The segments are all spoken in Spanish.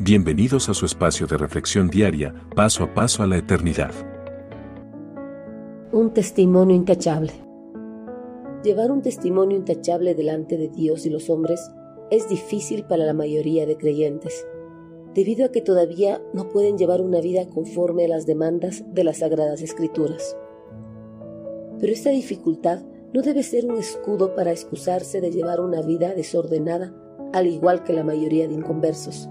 Bienvenidos a su espacio de reflexión diaria, paso a paso a la eternidad. Un testimonio intachable. Llevar un testimonio intachable delante de Dios y los hombres es difícil para la mayoría de creyentes, debido a que todavía no pueden llevar una vida conforme a las demandas de las Sagradas Escrituras. Pero esta dificultad no debe ser un escudo para excusarse de llevar una vida desordenada, al igual que la mayoría de inconversos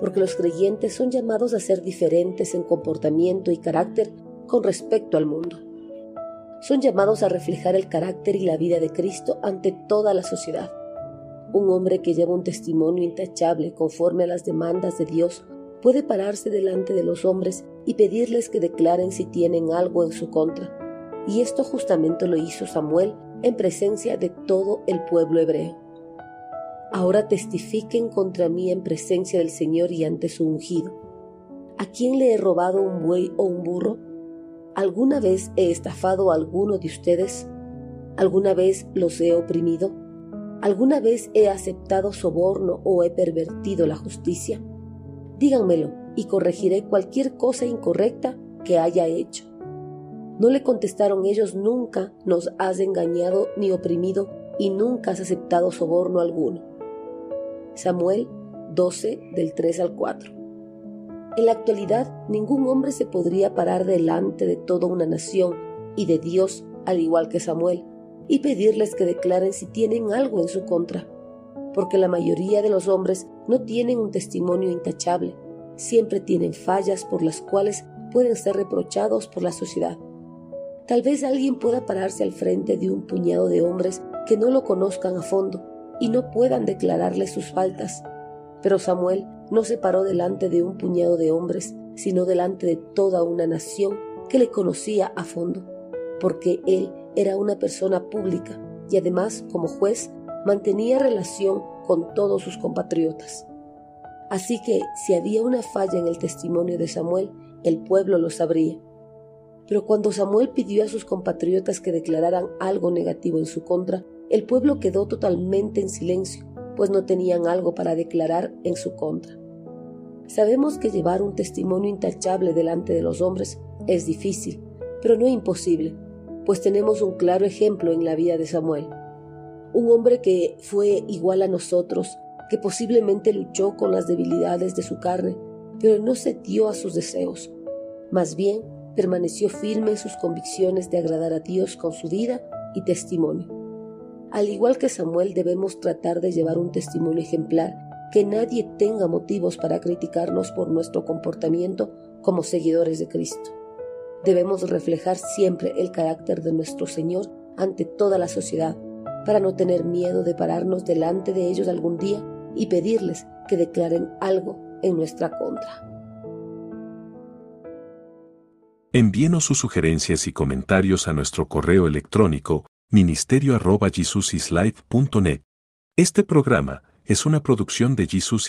porque los creyentes son llamados a ser diferentes en comportamiento y carácter con respecto al mundo. Son llamados a reflejar el carácter y la vida de Cristo ante toda la sociedad. Un hombre que lleva un testimonio intachable conforme a las demandas de Dios puede pararse delante de los hombres y pedirles que declaren si tienen algo en su contra. Y esto justamente lo hizo Samuel en presencia de todo el pueblo hebreo ahora testifiquen contra mí en presencia del Señor y ante su ungido. ¿A quién le he robado un buey o un burro? ¿Alguna vez he estafado a alguno de ustedes? ¿Alguna vez los he oprimido? ¿Alguna vez he aceptado soborno o he pervertido la justicia? Díganmelo y corregiré cualquier cosa incorrecta que haya hecho. No le contestaron ellos nunca nos has engañado ni oprimido y nunca has aceptado soborno alguno. Samuel 12 del 3 al 4. En la actualidad, ningún hombre se podría parar delante de toda una nación y de Dios, al igual que Samuel, y pedirles que declaren si tienen algo en su contra, porque la mayoría de los hombres no tienen un testimonio intachable, siempre tienen fallas por las cuales pueden ser reprochados por la sociedad. Tal vez alguien pueda pararse al frente de un puñado de hombres que no lo conozcan a fondo y no puedan declararle sus faltas. Pero Samuel no se paró delante de un puñado de hombres, sino delante de toda una nación que le conocía a fondo, porque él era una persona pública y además, como juez, mantenía relación con todos sus compatriotas. Así que si había una falla en el testimonio de Samuel, el pueblo lo sabría. Pero cuando Samuel pidió a sus compatriotas que declararan algo negativo en su contra, el pueblo quedó totalmente en silencio, pues no tenían algo para declarar en su contra. Sabemos que llevar un testimonio intachable delante de los hombres es difícil, pero no imposible, pues tenemos un claro ejemplo en la vida de Samuel. Un hombre que fue igual a nosotros, que posiblemente luchó con las debilidades de su carne, pero no se dio a sus deseos. Más bien, permaneció firme en sus convicciones de agradar a Dios con su vida y testimonio. Al igual que Samuel debemos tratar de llevar un testimonio ejemplar, que nadie tenga motivos para criticarnos por nuestro comportamiento como seguidores de Cristo. Debemos reflejar siempre el carácter de nuestro Señor ante toda la sociedad, para no tener miedo de pararnos delante de ellos algún día y pedirles que declaren algo en nuestra contra. Envíenos sus sugerencias y comentarios a nuestro correo electrónico ministerio Este programa es una producción de Jesus